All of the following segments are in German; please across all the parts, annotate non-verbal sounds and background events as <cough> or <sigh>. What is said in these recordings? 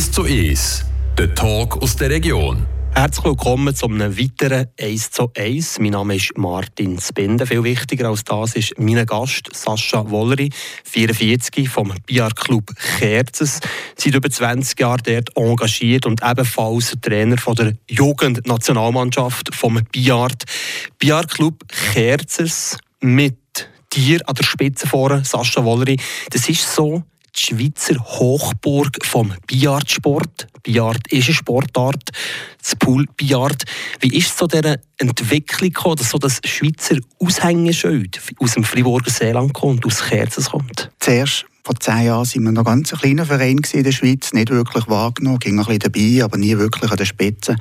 1 zu 1, der Talk aus der Region. Herzlich willkommen zu einem weiteren 1 zu 1. Mein Name ist Martin Spinde. Viel wichtiger als das ist mein Gast Sascha Wolleri, 44 vom Biar Club Kerzes. Seit über 20 Jahren dort engagiert und ebenfalls Trainer von der Jugendnationalmannschaft vom Biart. Biar Club Kerzes mit dir an der Spitze vorne, Sascha Wolleri. Das ist so die Schweizer Hochburg vom Billardsport. Billard ist eine Sportart, das Pool Billard. Wie ist es zu dieser Entwicklung gekommen, dass so das Schweizer Aushängeschild aus dem Friburger Seeland kommt und aus Kerzes kommt? Zuerst vor zehn Jahren waren wir noch ganz ein kleiner Verein in der Schweiz, nicht wirklich wahrgenommen, ging ein bisschen dabei, aber nie wirklich an der Spitze.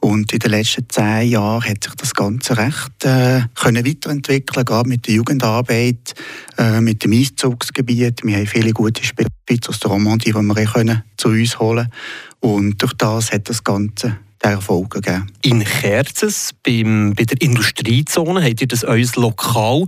Und in den letzten zehn Jahren hat sich das Ganze recht äh, können weiterentwickeln, gerade mit der Jugendarbeit, äh, mit dem Einzugsgebiet. Wir haben viele gute Spieler aus der Romandie, die wir können zu uns holen Und durch das hat das Ganze der Erfolg gegeben. In Kerzes, beim, bei der Industriezone, habt ihr das euer Lokal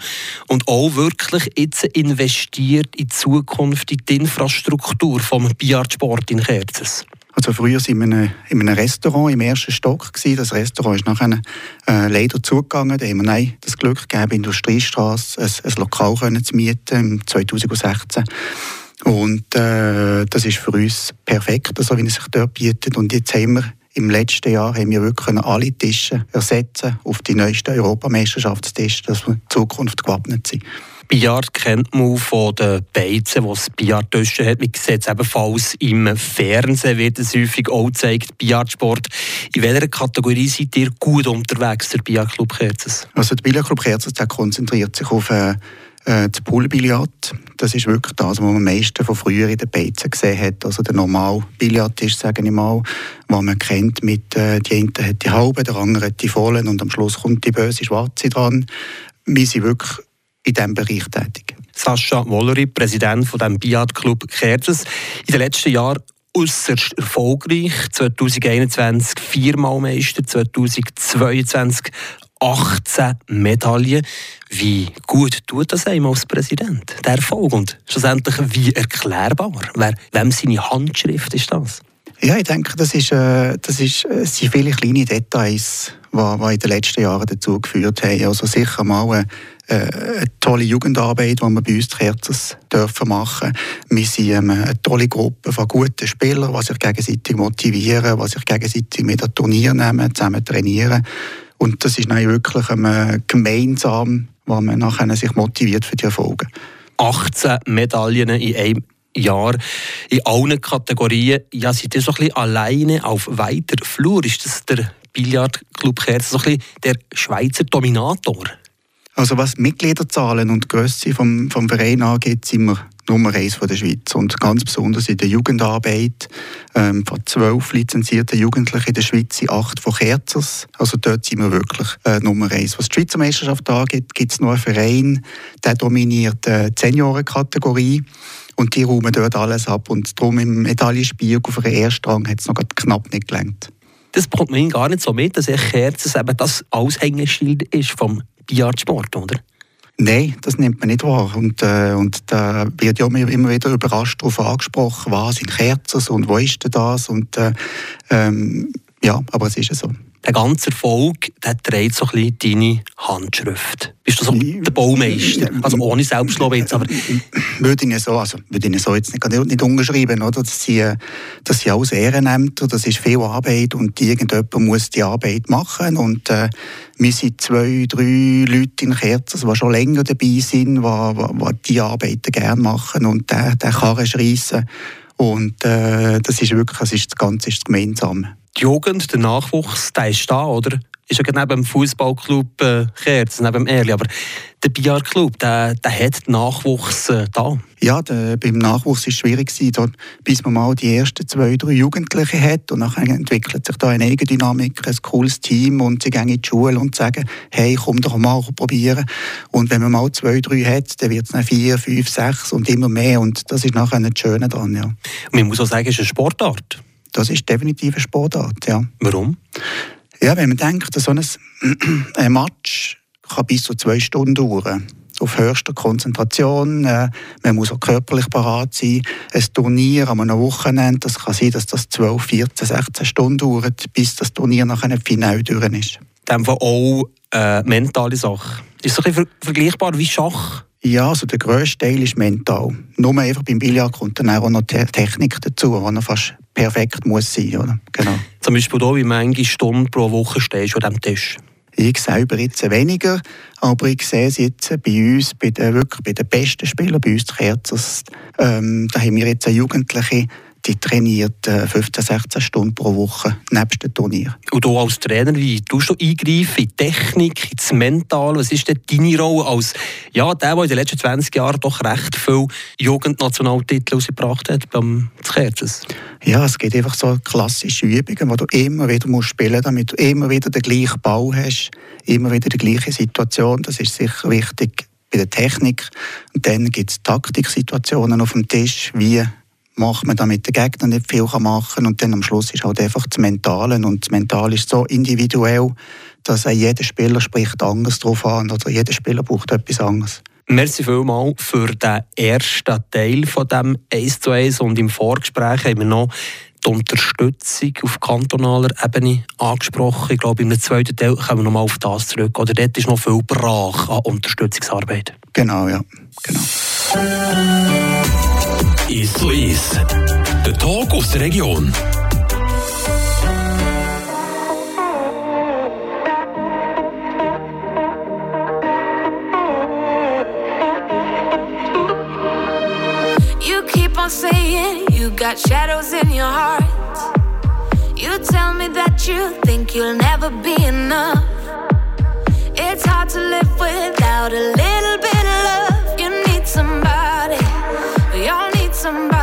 und auch wirklich jetzt investiert in die Zukunft, in die Infrastruktur vom Billardsport in Kerzes? Also früher waren wir in einem, in einem Restaurant im ersten Stock. Gewesen. Das Restaurant ist nachher äh, leider zugegangen. Da haben wir nein, das Glück gegeben, Industriestraße ein, ein Lokal können zu mieten im 2016. Und äh, das ist für uns perfekt, so wie es sich dort bietet. Und jetzt haben wir im letzten Jahr haben wir wirklich alle Tische ersetzen auf die neuesten Europameisterschaftstische, dass wir in Zukunft gewappnet sind. Billard kennt man von den Beizen, die es Billardtischen hat. Man sieht es ebenfalls im Fernsehen, wird es häufig auch gezeigt, Billardsport. In welcher Kategorie seid ihr gut unterwegs, der Billardclub Kerzes? Also der Billardclub Kerzes konzentriert sich auf äh, äh, das Poolbillard, das ist wirklich das, was man am meisten von früher in den Beizen gesehen hat. Also der normale Billardtisch, sage ich mal, was man kennt mit, äh, die eine hat die halbe, der andere hat die vollen und am Schluss kommt die böse Schwarze dran. Wir sind wirklich in diesem Bereich tätig. Sascha Wolleri, Präsident von dem Billardclub Kerzes. In den letzten Jahren äußerst erfolgreich. 2021 viermal Meister, 2022 18 Medaillen. Wie gut tut das einem als Präsident, der Erfolg? Und schlussendlich, wie erklärbar? Wer, wem seine Handschrift ist das? Ja, ich denke, das, ist, äh, das ist, äh, sind viele kleine Details, die, in den letzten Jahren dazu geführt haben. Also sicher mal äh, eine tolle Jugendarbeit, die wir bei uns die Kerzers dürfen machen. Wir sind eine tolle Gruppe von guten Spielern, die sich gegenseitig motivieren, die sich gegenseitig mit an Turnier nehmen, zusammen trainieren. Und das ist dann wirklich ähm, gemeinsam, wo man nachher sich motiviert für die Erfolge. 18 Medaillen in einem Jahr in allen Kategorien. Ja, seid ihr so ein bisschen alleine auf weiter Flur? Ist das der Billardclub Kerz so ein bisschen der Schweizer Dominator? Also was Mitgliederzahlen und Größe vom, vom Verein angeht, sind wir Nummer eins der Schweiz. Und ganz besonders in der Jugendarbeit. Ähm, von zwölf lizenzierten Jugendlichen in der Schweiz sind acht von Kerzers. Also dort sind wir wirklich äh, Nummer eins. Was die Schweizer Meisterschaft angeht, gibt es noch einen Verein, der dominiert äh, die Seniorenkategorie. Und die räumen dort alles ab. Und darum im Medaillenspiel auf einen Erstrang hat es noch knapp nicht gelangt. Das bekommt man gar nicht so mit, dass Kerzers eben das Aushängeschild ist vom Billardsport, oder? Nein, das nimmt man nicht wahr. Und, äh, und da wird ja immer wieder überrascht darauf angesprochen, was sind Kerzen und wo ist denn das? Und, äh, ähm, ja, aber es ist ja so der ganze Erfolg, der trägt so ein bisschen deine Handschrift. Bist du so der Baumeister? Also ohne Selbstlob jetzt, aber... Würde ich so, also würde ich so jetzt nicht, nicht unterschreiben, oder? Das sind, das sind alles Ehrenämter, das ist viel Arbeit und irgendjemand muss die Arbeit machen und äh, wir sind zwei, drei Leute in Kerzers, die schon länger dabei sind, die, die, die die Arbeit gerne machen und der, der Karren schreissen und äh, das ist wirklich, das, ist, das Ganze ist gemeinsam die Jugend, der Nachwuchs, der ist da, oder? Ist ja neben dem Fußballclub äh, Kerz, neben dem Erli, aber der Billard-Club, der, der hat den Nachwuchs äh, da. Ja, der, beim Nachwuchs war es schwierig, dort, bis man mal die ersten zwei, drei Jugendliche hat und dann entwickelt sich da eine Eigendynamik, ein cooles Team und sie gehen in die Schule und sagen, hey, komm doch mal probieren. Und wenn man mal zwei, drei hat, dann wird es dann vier, fünf, sechs und immer mehr und das ist nachher das Schöne dran, ja. Und man muss auch sagen, es ist eine Sportart. Das ist definitiv eine Sportart, ja. Warum? Ja, wenn man denkt, so ein, <clears throat> ein Match kann bis zu zwei Stunden dauern. auf höchster Konzentration. Äh, man muss auch körperlich parat sein. Ein Turnier an einem Wochenende, das kann sein, dass das 12, 14, 16 Stunden dauert, bis das Turnier nach einem Finale durch ist. In auch äh, mentale Sache. Ist es ein bisschen vergleichbar wie Schach? Ja, also der grösste Teil ist mental. Nur einfach beim Billard kommt dann auch noch die Technik dazu, die fast perfekt muss sein muss. Genau. Zum Beispiel hier, wie viele Stunden pro Woche stehst du an diesem Tisch? Ich selber jetzt weniger, aber ich sehe es jetzt bei uns, bei den, wirklich bei den besten Spielern, bei uns Kerzers, ähm, da haben wir jetzt eine Jugendliche, die trainiert 15, äh, 16 Stunden pro Woche, nebst dem Turnier. Und du als Trainer, wie tust du eingreifen in die Technik, ins Mental? Was ist denn deine Rolle als ja, der, der in den letzten 20 Jahren doch recht viele Jugendnationaltitel ausgebracht hat beim Kerzers? Ja, es gibt einfach so klassische Übungen, die du immer wieder musst spielen musst, damit du immer wieder den gleichen Ball hast, immer wieder die gleiche Situation. Das ist sicher wichtig bei der Technik. Und dann gibt es Taktiksituationen auf dem Tisch, wie macht man damit der Gegner nicht viel machen kann. Und dann am Schluss ist halt einfach das Mentale. Und das Mentale ist so individuell, dass jeder Spieler spricht anders drauf an oder jeder Spieler braucht etwas anderes. Merci vielmals für den ersten Teil von dem 1 zu 1 und im Vorgespräch haben wir noch die Unterstützung auf kantonaler Ebene angesprochen. Ich glaube, im zweiten Teil kommen wir nochmal auf das zurück. Oder dort ist noch viel brach an Unterstützungsarbeit. Genau, ja. Genau. Ist ist. Der Talk aus der Region. You keep on saying you got shadows in your heart. You tell me that you think you'll never be enough. It's hard to live without a little bit of love. You need somebody somebody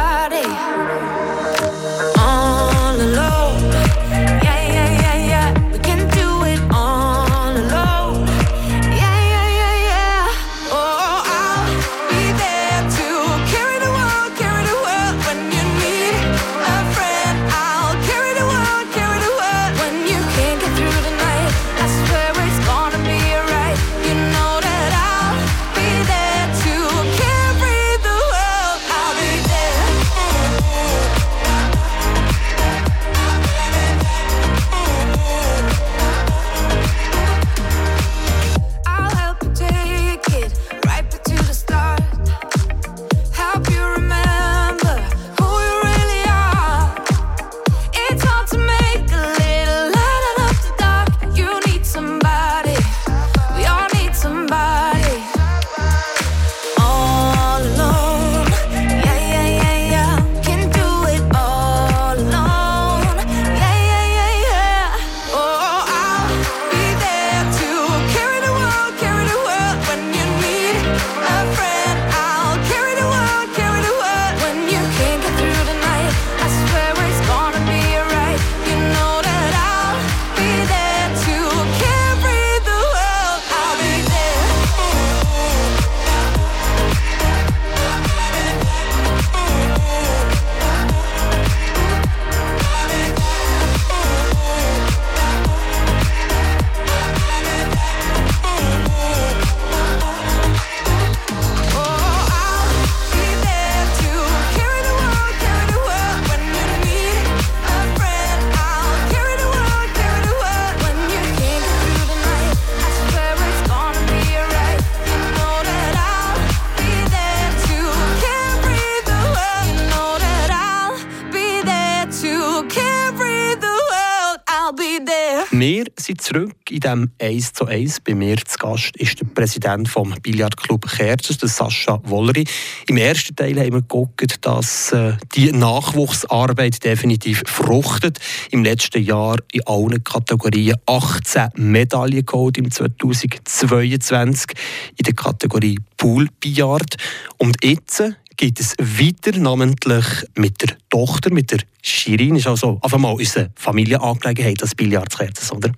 sind zurück in diesem 1 zu 1. Bei mir zu Gast ist der Präsident vom Billardclub Kerzers, Sascha Wolleri. Im ersten Teil haben wir geguckt, dass äh, die Nachwuchsarbeit definitiv fruchtet. Im letzten Jahr in allen Kategorien 18 Medaillen geholt im 2022 in der Kategorie Pool Billard. Und jetzt geht es weiter, namentlich mit der Tochter, mit der Shirin. Ist also auf einmal unsere Familienangelegenheit, das Billardkerzen, oder?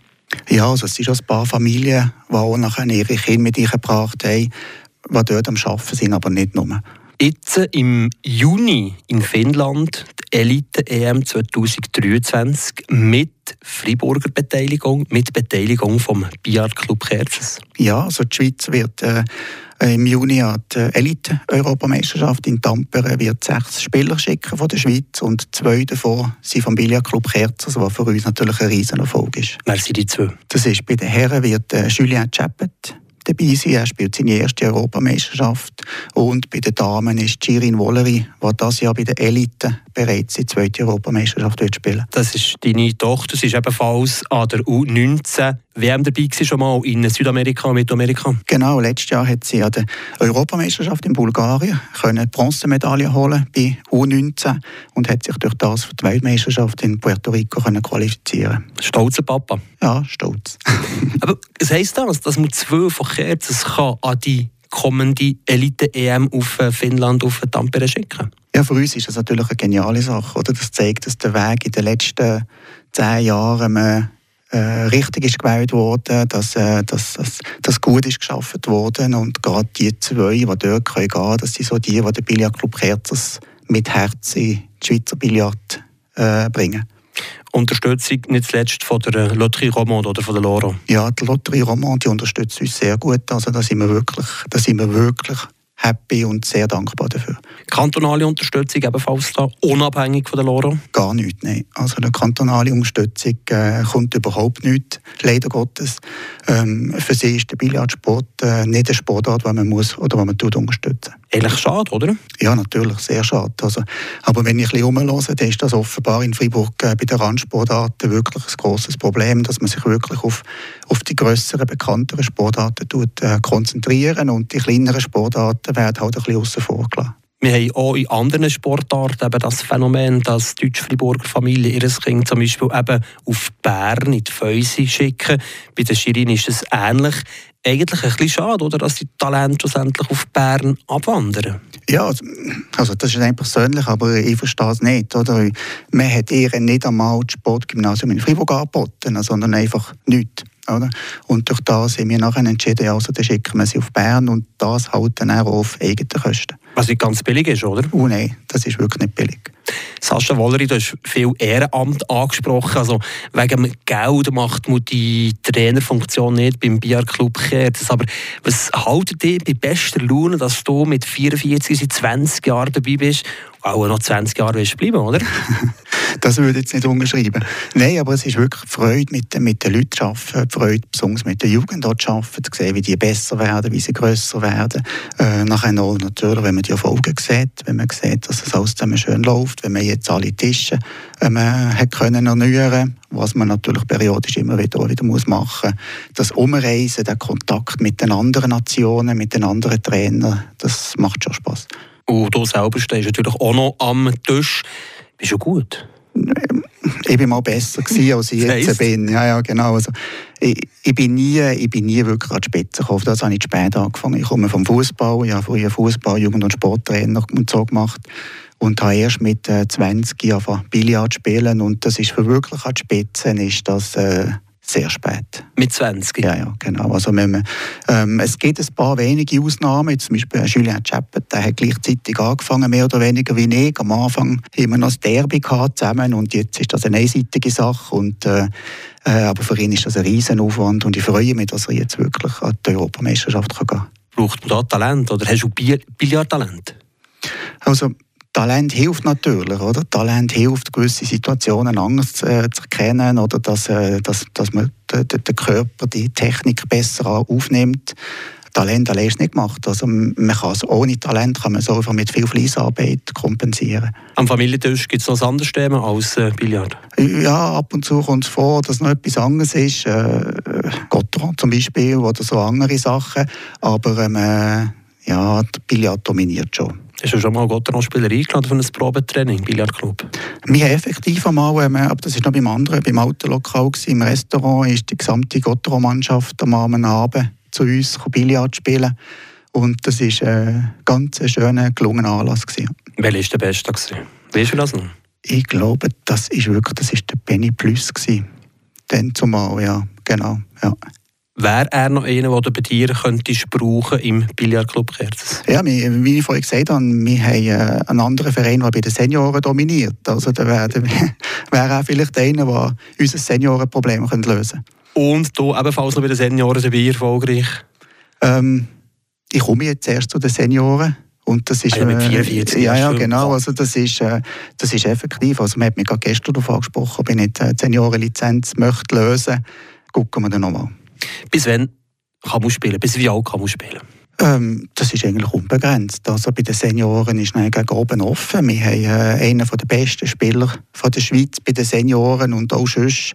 Ja, also es sind schon ein paar Familien, die auch nachher ihre Kinder mit eingebracht haben, die dort am Arbeiten sind, aber nicht nur. Jetzt im Juni in Finnland die Elite-EM 2023 mit Friburger Beteiligung, mit Beteiligung vom Biard Club Kerzes. Ja, also die Schweiz wird äh, im Juni an die Elite-Europameisterschaft in Tampere wird sechs Spieler schicken von der Schweiz und zwei davon sind vom Billardclub Kerzers, was für uns natürlich ein Riesenerfolg ist. Wer sind die zwei? Das ist bei den Herren wird äh, Julien Chappet dabei sein. Er spielt seine erste Europameisterschaft. Und bei den Damen ist Girin Wolleri, die das Jahr bei der Elite bereits die zweite Europameisterschaft wird spielen Das ist deine Tochter. Sie ist ebenfalls an der U19 WM dabei gewesen, schon mal in Südamerika, Mittelamerika. Genau, letztes Jahr hat sie an der Europameisterschaft in Bulgarien können Bronzemedaille holen bei U19 und hat sich durch das für die Weltmeisterschaft in Puerto Rico können qualifizieren. Stolzer Papa. Ja, stolz. <laughs> Aber es heisst das, dass man zwei von Kerzes kann an die kommende Elite-EM auf äh, Finnland, auf Tampere schicken Ja, für uns ist das natürlich eine geniale Sache. Oder? Das zeigt, dass der Weg in den letzten zehn Jahren äh, richtig ist gewählt worden, dass, äh, dass, dass, dass gut ist geschaffen worden und gerade die zwei, die dort gehen können, das sind so die, die den Billardclub Kerzers mit Herz in die Schweizer Billard äh, bringen. Unterstützung nicht zuletzt von der Lotterie Romande oder von der Loro? Ja, die Lotterie Romande die unterstützt uns sehr gut. Also da sind wir wirklich, da sind wir wirklich happy und sehr dankbar dafür. Kantonale Unterstützung ebenfalls da, unabhängig von der Loro? Gar nicht, nein. Also eine kantonale Unterstützung äh, kommt überhaupt nicht, leider Gottes. Ähm, für sie ist der Billardsport äh, nicht eine Sportart, die man muss oder die man tut unterstützen. Eigentlich schade, oder? Ja, natürlich, sehr schade. Also, aber wenn ich ein rumhöre, dann ist das offenbar in Freiburg äh, bei den Randsportarten wirklich ein grosses Problem, dass man sich wirklich auf, auf die grösseren, bekannteren Sportarten tut, äh, konzentrieren und die kleineren Sportarten werden halt ein bisschen außen vor gelassen. Wir haben auch in anderen Sportarten eben das Phänomen, dass Deutsch-Friburger Familien ihr Kind zum Beispiel eben auf Bern in die Fäuse schicken. Bei den Schirin ist es ähnlich. Eigentlich ein bisschen schade, oder, dass die Talente schlussendlich auf Bern abwandern. Ja, also das ist einfach persönlich, aber ich verstehe es nicht. Oder? Man hat ihr nicht einmal das Sportgymnasium in Fribourg angeboten, sondern einfach nichts. Oder? Und durch das haben wir nachher entschieden, also dann schicken wir sie auf Bern und das halt dann auch auf eigene Kosten. Was nicht ganz billig ist, oder? Oh nein, das ist wirklich nicht billig. Sascha Wolleri, du hast viel Ehrenamt angesprochen. Also wegen Geld macht man die Trainerfunktion nicht beim Biar Club Kerz. Aber was haltet ihr bei bester Laune, dass du mit 44, 20 Jahren dabei bist auch noch 20 Jahre wirst bleiben, oder? <laughs> das würde ich jetzt nicht unterschreiben. Nein, aber es ist wirklich Freude, mit, mit den Leuten zu arbeiten, Freude, besonders mit der Jugend dort zu arbeiten, zu sehen, wie die besser werden, wie sie grösser werden. Äh, nachher noch natürlich, wenn man die Erfolge sieht, wenn man sieht, dass es alles zusammen schön läuft, wenn man jetzt alle Tische ähm, hat können erneuern was man natürlich periodisch immer wieder, wieder muss machen muss. Das Umreisen, der Kontakt mit den anderen Nationen, mit den anderen Trainern, das macht schon Spaß. Und du selber stehst natürlich auch noch am Tisch. Bist du gut? Ich war mal besser gewesen, als ich jetzt bin. Ja, ja, genau. Also, ich, ich, bin nie, ich bin nie wirklich an die Spitze gekommen. Das habe ich spät angefangen. Ich komme vom Fußball. Ich habe früher Fußball, Jugend- und Sporttrainer und so gemacht. Und habe erst mit äh, 20 Jahren Billard spielen. Und das ist für wirklich an die Spitze, ist das... Äh, sehr spät. Mit 20? Ja, ja, genau. Also wir, ähm, es gibt ein paar wenige Ausnahmen. Jetzt zum Beispiel Julien Chappet, der hat gleichzeitig angefangen, mehr oder weniger wie ich. Am Anfang wir noch das Derby gehabt zusammen und jetzt ist das eine einseitige Sache. Und, äh, äh, aber für ihn ist das ein Riesenaufwand und ich freue mich, dass er jetzt wirklich an die Europameisterschaft kann gehen kann. Braucht man da Talent oder hast du Billardtalent? Also Talent hilft natürlich, oder? Talent hilft, gewisse Situationen anders äh, zu erkennen oder dass, äh, dass, dass man den, den Körper, die Technik besser aufnimmt. Talent allein ist nicht gemacht. Also man kann es ohne Talent kann man so einfach mit viel Fleißarbeit kompensieren. Am Familientisch gibt es noch ein anderes Thema als äh, Billard? Ja, ab und zu kommt es vor, dass noch etwas anderes ist. Äh, Gotteron zum Beispiel oder so andere Sachen. Aber ähm, äh, ja, der Billard dominiert schon. Hast du schon mal Gotteron-Spieler eingeladen für ein Probetraining, Billardclub? Wir haben effektiv einmal, ähm, aber das war noch beim anderen, beim Autolokal, im Restaurant, ist die gesamte Gotteron-Mannschaft am Abend zu uns Billard spielen. Und das war ein ganz schöner, gelungener Anlass. Gewesen. Welcher war der beste? Weißt du das noch? Ich glaube, das ist wirklich das ist der Penny Plus. Gewesen. Dann zumal, ja, genau. Ja. Wäre er noch einer, den du bei dir könntest brauchen im Billardclub Kerzes? Ja, wie ich vorhin gesagt habe, wir haben äh, einen anderen Verein, der bei den Senioren dominiert. Also da wäre <laughs> wär auch vielleicht einer, der unser Seniorenproblem lösen könnte. Und du ebenfalls noch bei den Senioren dabei erfolgreich? Ähm, ich komme jetzt erst zu den Senioren. Und das ist, also mit 44 äh, ja, ja, genau. Also das ist, äh, das ist effektiv. Also man hat mich gerade gestern darauf angesprochen, ob ich nicht eine Seniorenlizenz möchte lösen. Gucken wir dann nochmal. Bis wann kann man spielen? Bis wie alt kann man spielen? Ähm, das ist eigentlich unbegrenzt. Also bei den Senioren ist es gegen oben offen. Wir haben äh, einen der besten Spieler von der Schweiz bei den Senioren und auch sonst.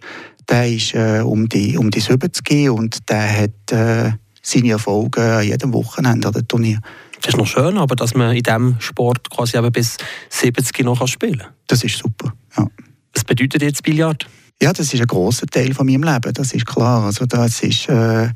Der ist äh, um, die, um die 70 und der hat äh, seine Erfolge an jedem Wochenende an dem Turnier. Das ist noch schön, aber dass man in diesem Sport quasi eben bis 70 noch spielen kann. Das ist super, ja. Was bedeutet jetzt Billard? Ja, das ist ein großer Teil von meinem Leben, das ist klar. Also das ist, äh,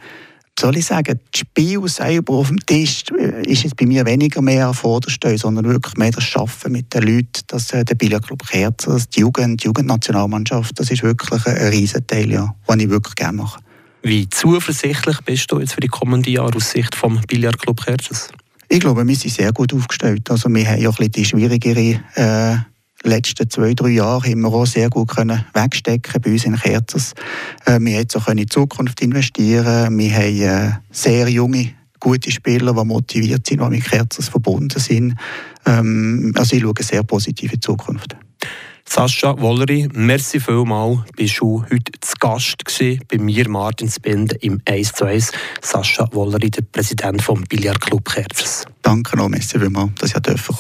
soll ich sagen, das Spiel selber auf dem Tisch äh, ist jetzt bei mir weniger mehr an Vorderstehen, sondern wirklich mehr das Schaffen mit den Leuten, dass äh, der Billardclub Kerzer, die Jugend, die Jugendnationalmannschaft, das ist wirklich ein, ein Riesenteil, ja, den ich wirklich gerne mache. Wie zuversichtlich bist du jetzt für die kommenden Jahre aus Sicht vom Billardclub Kerzes? Ich glaube, wir sind sehr gut aufgestellt. Also wir haben ja ein bisschen die schwierigere äh, letzten zwei, drei Jahre haben wir auch sehr gut können wegstecken bei uns in Kerzers. Äh, wir haben jetzt auch in die Zukunft investieren. Wir haben äh, sehr junge, gute Spieler, die motiviert sind, die mit Kerzers verbunden sind. Ähm, also ich schaue sehr positiv in die Zukunft. Sascha Wolleri, merci vielmal. Bist du heute zu Gast gewesen, bei mir, Martin Spinde, im 1 zu 1. Sascha Wolleri, der Präsident vom Billardclub Kerzers. Danke noch, merci vielmal, dass ich durfte.